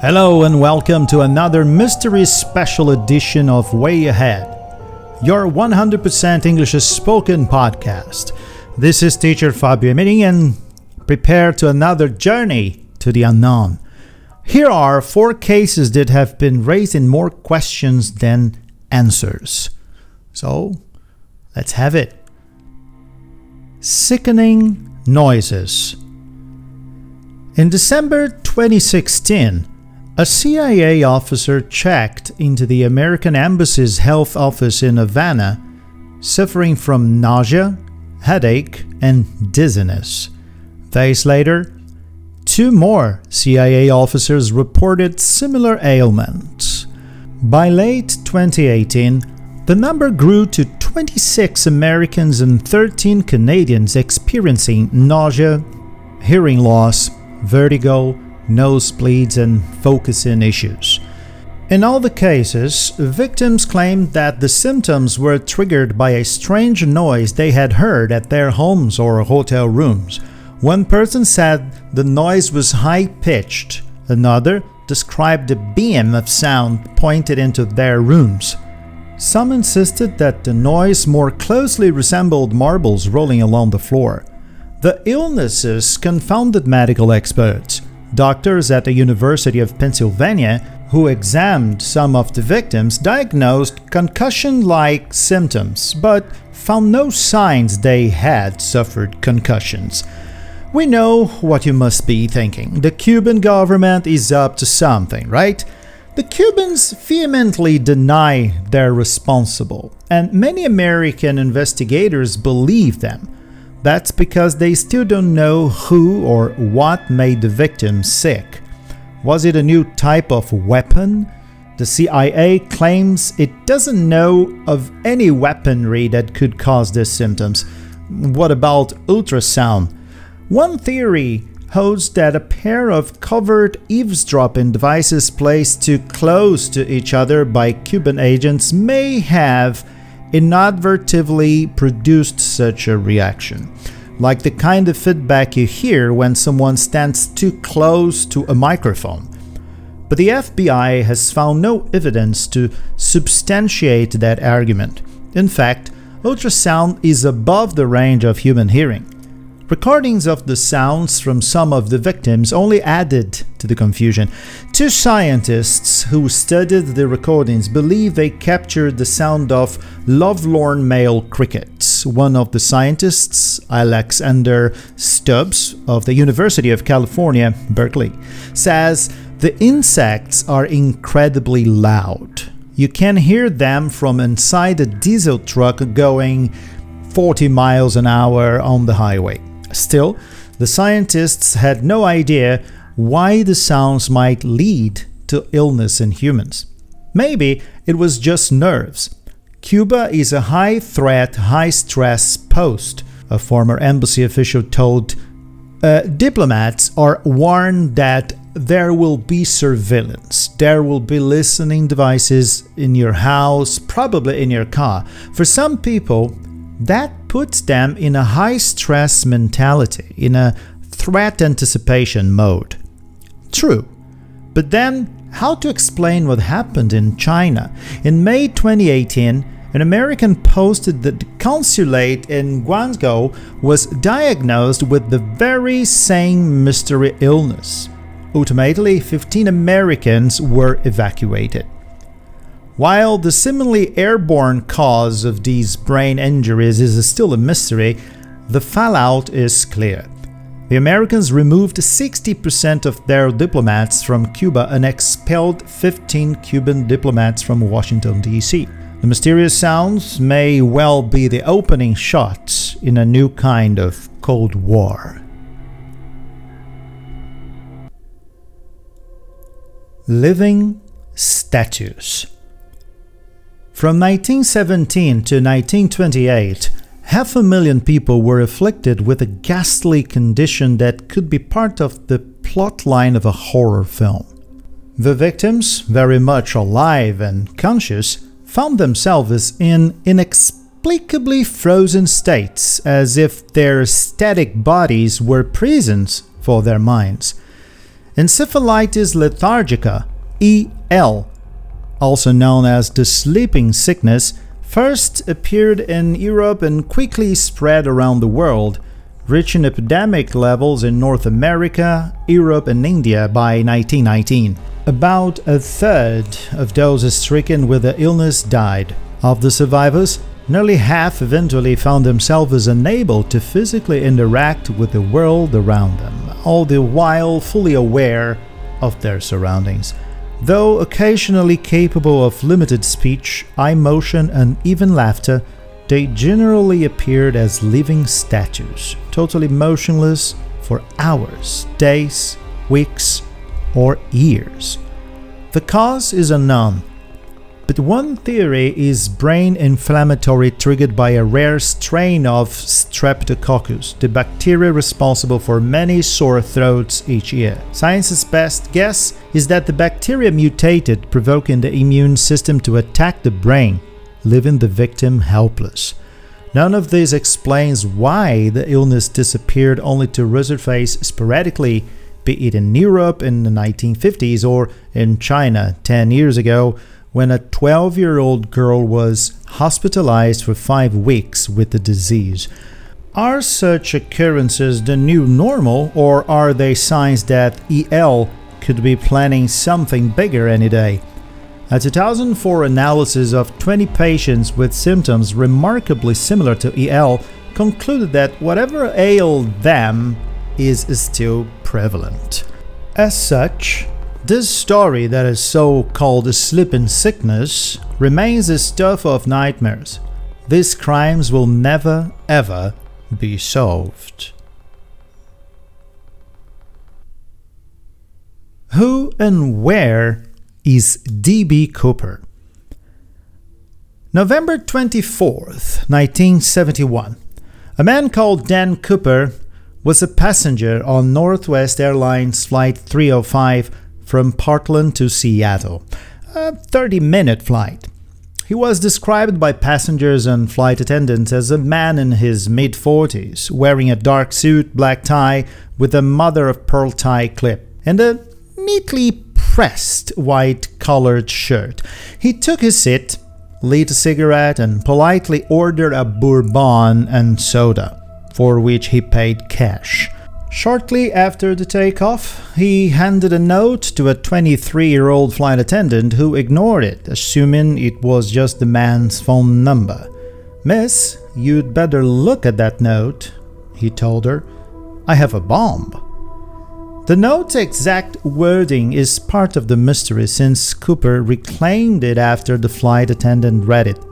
Hello and welcome to another mystery special edition of Way Ahead, your 100% English spoken podcast. This is teacher Fabio Emirin and prepare to another journey to the unknown. Here are four cases that have been raising more questions than answers. So, let's have it. Sickening noises. In December 2016, a CIA officer checked into the American Embassy's health office in Havana, suffering from nausea, headache, and dizziness. Days later, two more CIA officers reported similar ailments. By late 2018, the number grew to 26 Americans and 13 Canadians experiencing nausea, hearing loss, vertigo, nosebleeds, and focusing issues. In all the cases, victims claimed that the symptoms were triggered by a strange noise they had heard at their homes or hotel rooms. One person said the noise was high pitched, another described a beam of sound pointed into their rooms. Some insisted that the noise more closely resembled marbles rolling along the floor. The illnesses confounded medical experts. Doctors at the University of Pennsylvania, who examined some of the victims, diagnosed concussion like symptoms, but found no signs they had suffered concussions. We know what you must be thinking. The Cuban government is up to something, right? The Cubans vehemently deny they're responsible, and many American investigators believe them. That's because they still don't know who or what made the victim sick. Was it a new type of weapon? The CIA claims it doesn't know of any weaponry that could cause these symptoms. What about ultrasound? One theory holds that a pair of covert eavesdropping devices placed too close to each other by Cuban agents may have inadvertently produced such a reaction, like the kind of feedback you hear when someone stands too close to a microphone. But the FBI has found no evidence to substantiate that argument. In fact, ultrasound is above the range of human hearing. Recordings of the sounds from some of the victims only added to the confusion. Two scientists who studied the recordings believe they captured the sound of lovelorn male crickets. One of the scientists, Alexander Stubbs of the University of California, Berkeley, says the insects are incredibly loud. You can hear them from inside a diesel truck going 40 miles an hour on the highway. Still, the scientists had no idea why the sounds might lead to illness in humans. Maybe it was just nerves. Cuba is a high threat, high stress post, a former embassy official told. Uh, diplomats are warned that there will be surveillance. There will be listening devices in your house, probably in your car. For some people, that puts them in a high stress mentality, in a threat anticipation mode. True. But then, how to explain what happened in China? In May 2018, an American posted that the consulate in Guangzhou was diagnosed with the very same mystery illness. Ultimately, 15 Americans were evacuated. While the seemingly airborne cause of these brain injuries is still a mystery, the fallout is clear. The Americans removed 60% of their diplomats from Cuba and expelled 15 Cuban diplomats from Washington, D.C. The mysterious sounds may well be the opening shot in a new kind of Cold War. Living statues. From 1917 to 1928, half a million people were afflicted with a ghastly condition that could be part of the plotline of a horror film. The victims, very much alive and conscious, found themselves in inexplicably frozen states as if their static bodies were prisons for their minds. Encephalitis lethargica, EL, also known as the sleeping sickness, first appeared in Europe and quickly spread around the world, reaching epidemic levels in North America, Europe, and India by 1919. About a third of those stricken with the illness died. Of the survivors, nearly half eventually found themselves unable to physically interact with the world around them, all the while fully aware of their surroundings. Though occasionally capable of limited speech, eye motion, and even laughter, they generally appeared as living statues, totally motionless for hours, days, weeks, or years. The cause is unknown, but one theory is brain inflammatory triggered by a rare strain of Streptococcus, the bacteria responsible for many sore throats each year. Science's best guess is that the bacteria mutated, provoking the immune system to attack the brain, leaving the victim helpless. None of this explains why the illness disappeared only to resurface sporadically, be it in Europe in the 1950s or in China 10 years ago when a 12 year old girl was hospitalized for five weeks with the disease. Are such occurrences the new normal, or are they signs that EL could be planning something bigger any day? A 2004 analysis of 20 patients with symptoms remarkably similar to EL concluded that whatever ailed them is still prevalent. As such, this story that is so called a sleeping sickness remains a stuff of nightmares. These crimes will never ever be solved. Who and where is D.B. Cooper? November 24th, 1971. A man called Dan Cooper was a passenger on Northwest Airlines Flight 305 from Portland to Seattle, a 30 minute flight. He was described by passengers and flight attendants as a man in his mid 40s, wearing a dark suit, black tie, with a mother of pearl tie clip, and a neatly pressed white collared shirt. He took his seat, lit a cigarette, and politely ordered a bourbon and soda, for which he paid cash. Shortly after the takeoff, he handed a note to a 23 year old flight attendant who ignored it, assuming it was just the man's phone number. Miss, you'd better look at that note, he told her. I have a bomb. The note's exact wording is part of the mystery since Cooper reclaimed it after the flight attendant read it.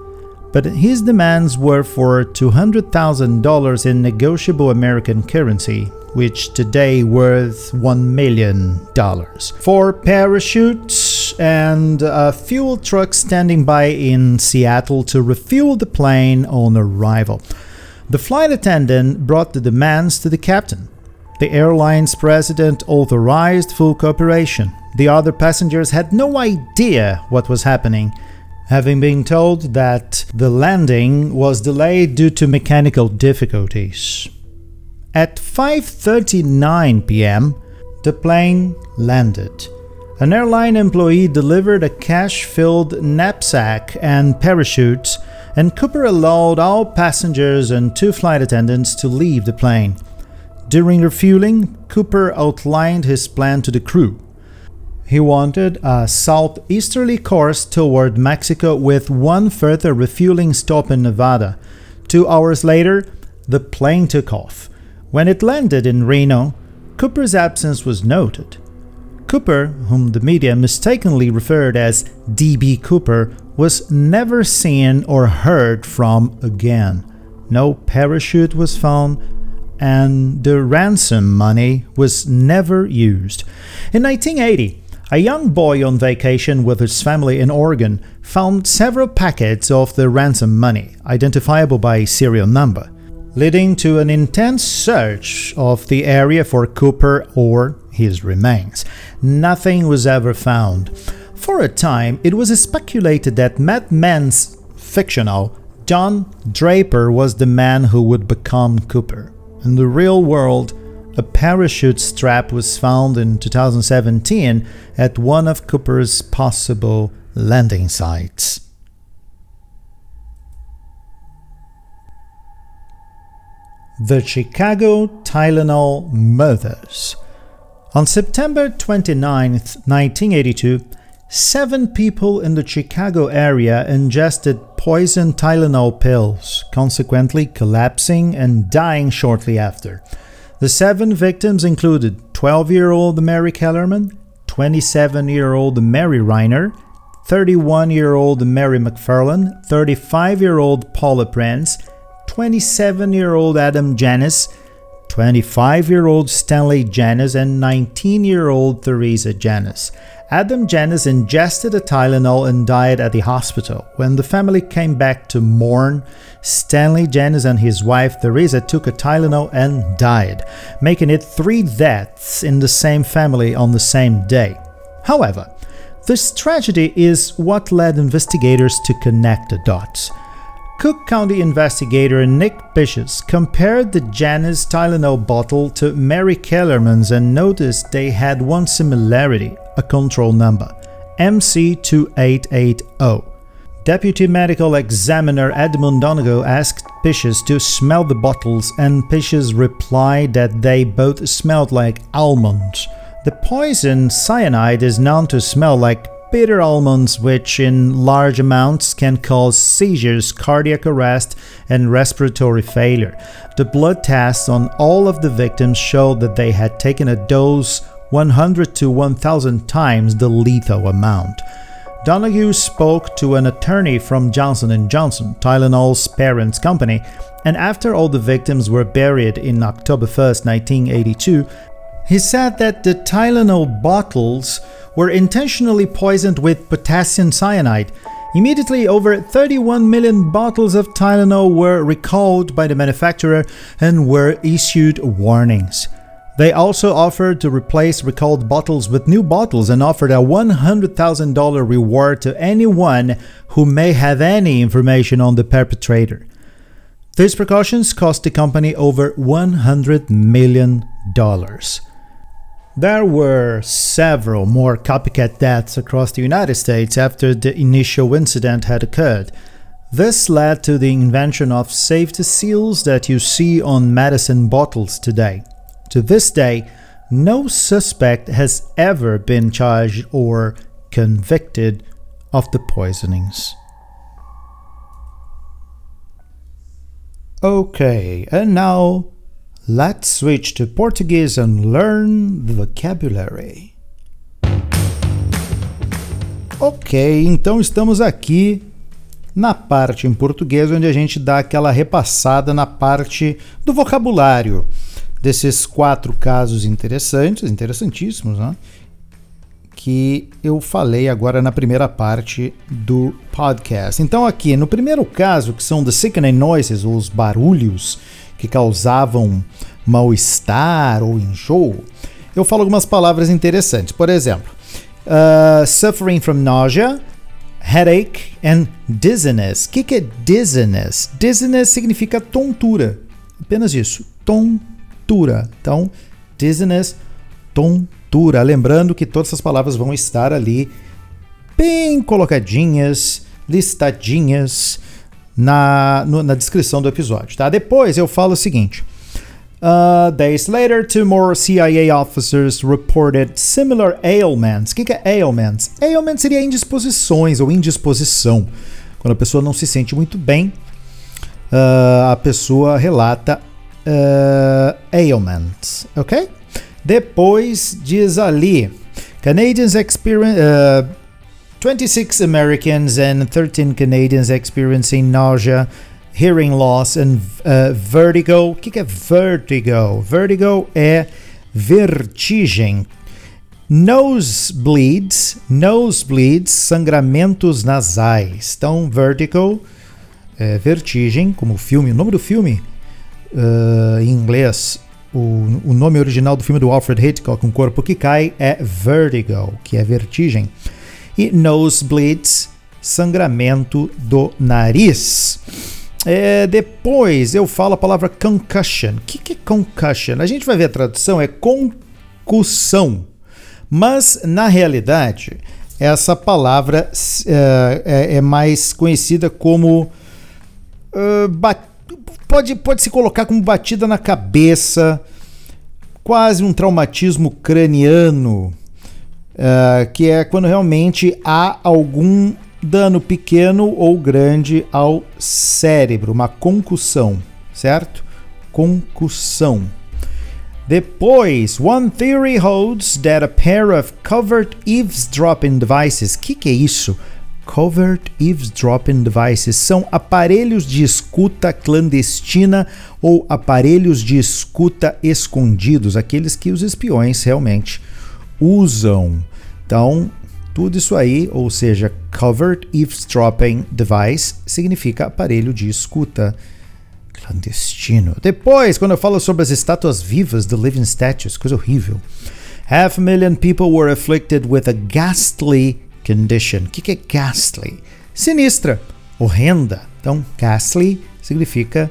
But his demands were for $200,000 in negotiable American currency, which today worth $1 million. For parachutes and a fuel truck standing by in Seattle to refuel the plane on arrival. The flight attendant brought the demands to the captain. The airline's president authorized full cooperation. The other passengers had no idea what was happening, having been told that the landing was delayed due to mechanical difficulties. At 5:39 p.m., the plane landed. An airline employee delivered a cash-filled knapsack and parachutes, and Cooper allowed all passengers and two flight attendants to leave the plane. During refueling, Cooper outlined his plan to the crew. He wanted a southeasterly course toward Mexico with one further refueling stop in Nevada. Two hours later, the plane took off. When it landed in Reno, Cooper's absence was noted. Cooper, whom the media mistakenly referred as D.B. Cooper, was never seen or heard from again. No parachute was found, and the ransom money was never used. In 1980, a young boy on vacation with his family in Oregon found several packets of the ransom money, identifiable by serial number leading to an intense search of the area for Cooper or his remains. Nothing was ever found. For a time, it was speculated that Mad Men's fictional John Draper was the man who would become Cooper. In the real world, a parachute strap was found in 2017 at one of Cooper's possible landing sites. The Chicago Tylenol Murders. On September 29, 1982, seven people in the Chicago area ingested poison Tylenol pills, consequently collapsing and dying shortly after. The seven victims included 12 year old Mary Kellerman, 27 year old Mary Reiner, 31 year old Mary McFarland, 35 year old Paula Prince, 27 year old Adam Janus, 25 year old Stanley Janus, and 19 year old Theresa Janus. Adam Janus ingested a Tylenol and died at the hospital. When the family came back to mourn, Stanley Janus and his wife Theresa took a Tylenol and died, making it three deaths in the same family on the same day. However, this tragedy is what led investigators to connect the dots. Cook County investigator Nick Bishop compared the Janus Tylenol bottle to Mary Kellerman's and noticed they had one similarity a control number MC2880. Deputy Medical Examiner Edmund Donoghue asked Bishop to smell the bottles, and Bishop replied that they both smelled like almonds. The poison cyanide is known to smell like bitter almonds, which in large amounts can cause seizures, cardiac arrest, and respiratory failure. The blood tests on all of the victims showed that they had taken a dose 100 to 1000 times the lethal amount. Donoghue spoke to an attorney from Johnson & Johnson, Tylenol's parent company, and after all the victims were buried in October 1, 1982, he said that the Tylenol bottles were intentionally poisoned with potassium cyanide. Immediately, over 31 million bottles of Tylenol were recalled by the manufacturer and were issued warnings. They also offered to replace recalled bottles with new bottles and offered a $100,000 reward to anyone who may have any information on the perpetrator. These precautions cost the company over $100 million. There were several more copycat deaths across the United States after the initial incident had occurred. This led to the invention of safety seals that you see on medicine bottles today. To this day, no suspect has ever been charged or convicted of the poisonings. Okay, and now Let's switch to Portuguese and learn the vocabulary. Ok, então estamos aqui na parte em português onde a gente dá aquela repassada na parte do vocabulário desses quatro casos interessantes, interessantíssimos, né? Que eu falei agora na primeira parte do podcast. Então, aqui no primeiro caso, que são the sickening noises, os barulhos que causavam mal-estar ou enjoo, eu falo algumas palavras interessantes. Por exemplo, uh, suffering from nausea, headache and dizziness. O que, que é dizziness? Dizziness significa tontura. Apenas isso. Tontura. Então, dizziness, tontura. Lembrando que todas essas palavras vão estar ali bem colocadinhas, listadinhas na, no, na descrição do episódio, tá? Depois eu falo o seguinte. Uh, days later, two more CIA officers reported similar ailments. O que, que é ailments? Ailments seria indisposições ou indisposição. Quando a pessoa não se sente muito bem, uh, a pessoa relata uh, ailments, ok? Depois diz ali, Canadians experience, uh, 26 Americans and 13 Canadians experiencing nausea, hearing loss and uh, vertigo. O que, é vertigo? Vertigo é vertigem. Nosebleeds, nosebleeds, sangramentos nasais. Então, vertigo é vertigem, como o filme, o nome do filme uh, em inglês, o, o nome original do filme do Alfred Hitchcock, Um Corpo que Cai, é Vertigo, que é vertigem e nosebleeds, sangramento do nariz. É, depois eu falo a palavra concussion. O que, que é concussion? A gente vai ver a tradução, é concussão. Mas, na realidade, essa palavra uh, é, é, mais conhecida como. Uh, pode, pode se colocar como batida na cabeça, quase um traumatismo craniano, uh, que é quando realmente há algum dano pequeno ou grande ao cérebro, uma concussão, certo? Concussão. Depois, one theory holds that a pair of covert eavesdropping devices. O que, que é isso? Covert eavesdropping devices são aparelhos de escuta clandestina ou aparelhos de escuta escondidos, aqueles que os espiões realmente usam. Então, tudo isso aí, ou seja, Covert Eavesdropping Device, significa aparelho de escuta clandestino. Depois, quando eu falo sobre as estátuas vivas, the living statues, coisa horrível. Half a million people were afflicted with a ghastly condition. O que, que é ghastly? Sinistra, horrenda. Então, ghastly significa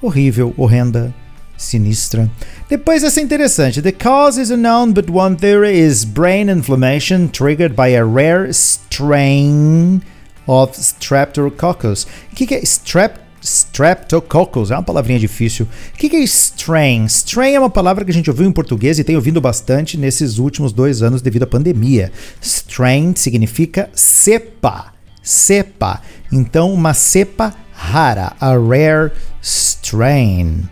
horrível, horrenda, sinistra. Depois essa é interessante. The cause is unknown, but one theory is brain inflammation triggered by a rare strain of Streptococcus. O que, que é strep, Streptococcus? É uma palavrinha difícil. O que, que é strain? Strain é uma palavra que a gente ouviu em português e tem ouvido bastante nesses últimos dois anos devido à pandemia. Strain significa cepa. Cepa. Então, uma cepa rara. A rare strain.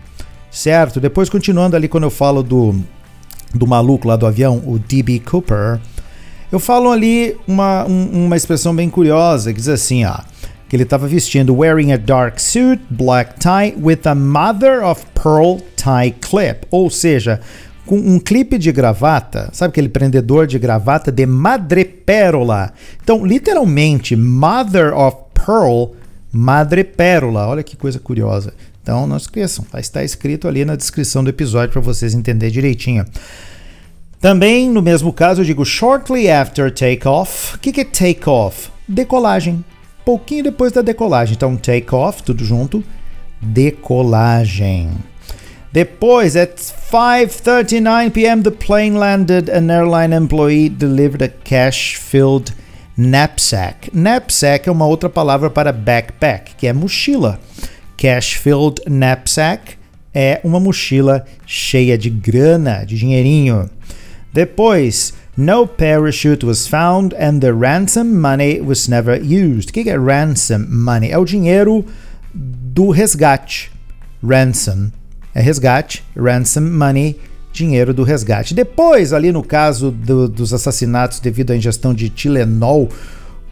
Certo? Depois, continuando ali, quando eu falo do, do maluco lá do avião, o D.B. Cooper, eu falo ali uma, um, uma expressão bem curiosa que diz assim, ó. Que ele estava vestindo wearing a dark suit, black tie, with a mother of pearl tie clip. Ou seja, com um clipe de gravata, sabe aquele prendedor de gravata de madrepérola? Então, literalmente, mother of pearl, madrepérola. Olha que coisa curiosa. Então não esqueçam, vai estar escrito ali na descrição do episódio para vocês entenderem direitinho. Também, no mesmo caso, eu digo shortly after takeoff. O que, que é takeoff? Decolagem. Pouquinho depois da decolagem. Então, takeoff, tudo junto. Decolagem. Depois, at 5:39 p.m., the plane landed. An airline employee delivered a cash-filled knapsack. Knapsack é uma outra palavra para backpack, que é mochila. Cash-filled knapsack é uma mochila cheia de grana, de dinheirinho. Depois, no parachute was found and the ransom money was never used. O que é ransom money? É o dinheiro do resgate. Ransom é resgate, ransom money, dinheiro do resgate. Depois, ali no caso do, dos assassinatos devido à ingestão de Tilenol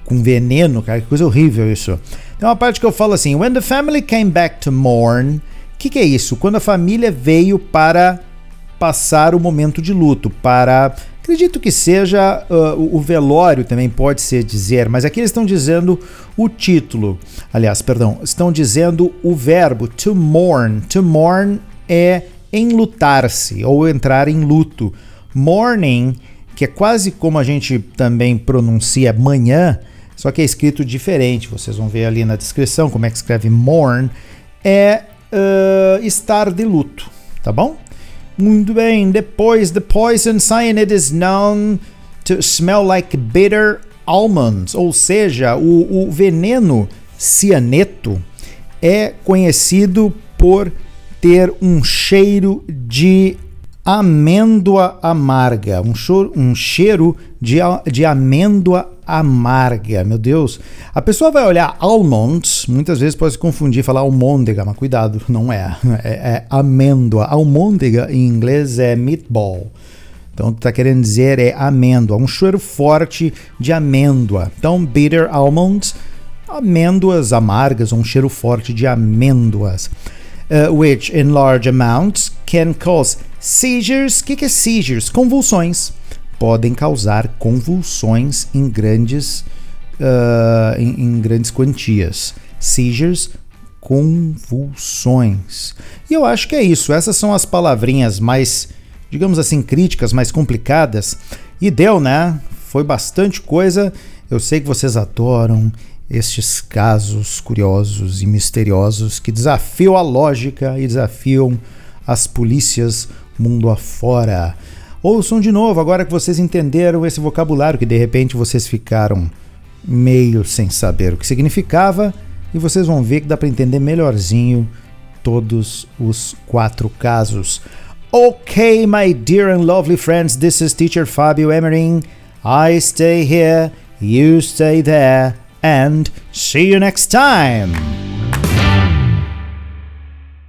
com veneno, cara, que coisa horrível isso. Tem uma parte que eu falo assim: When the family came back to mourn. O que, que é isso? Quando a família veio para passar o momento de luto, para. Acredito que seja uh, o velório também pode ser dizer, mas aqui eles estão dizendo o título. Aliás, perdão, estão dizendo o verbo to mourn. To mourn é enlutar-se ou entrar em luto. Morning, que é quase como a gente também pronuncia manhã, só que é escrito diferente. Vocês vão ver ali na descrição como é que escreve mourn. É uh, estar de luto, tá bom? Muito bem. Depois, the poison cyanide is known to smell like bitter almonds, ou seja, o, o veneno cianeto é conhecido por ter um cheiro de amêndoa amarga, um, choro, um cheiro de, de amêndoa amarga, meu Deus. A pessoa vai olhar almonds, muitas vezes pode se confundir e falar almôndega, mas cuidado, não é. É, é amêndoa. Almôndega em inglês é meatball. Então está querendo dizer é amêndoa, um cheiro forte de amêndoa. Então bitter almonds, amêndoas amargas, um cheiro forte de amêndoas. Uh, which in large amounts can cause seizures. O que, que é seizures? Convulsões podem causar convulsões em grandes, uh, em, em grandes quantias. Seizures, convulsões. E eu acho que é isso. Essas são as palavrinhas mais, digamos assim, críticas, mais complicadas. E deu, né? Foi bastante coisa. Eu sei que vocês adoram estes casos curiosos e misteriosos que desafiam a lógica e desafiam as polícias mundo afora. Ouçam de novo, agora que vocês entenderam esse vocabulário, que de repente vocês ficaram meio sem saber o que significava, e vocês vão ver que dá para entender melhorzinho todos os quatro casos. Okay, my dear and lovely friends, this is teacher Fabio Emering. I stay here, you stay there, and see you next time!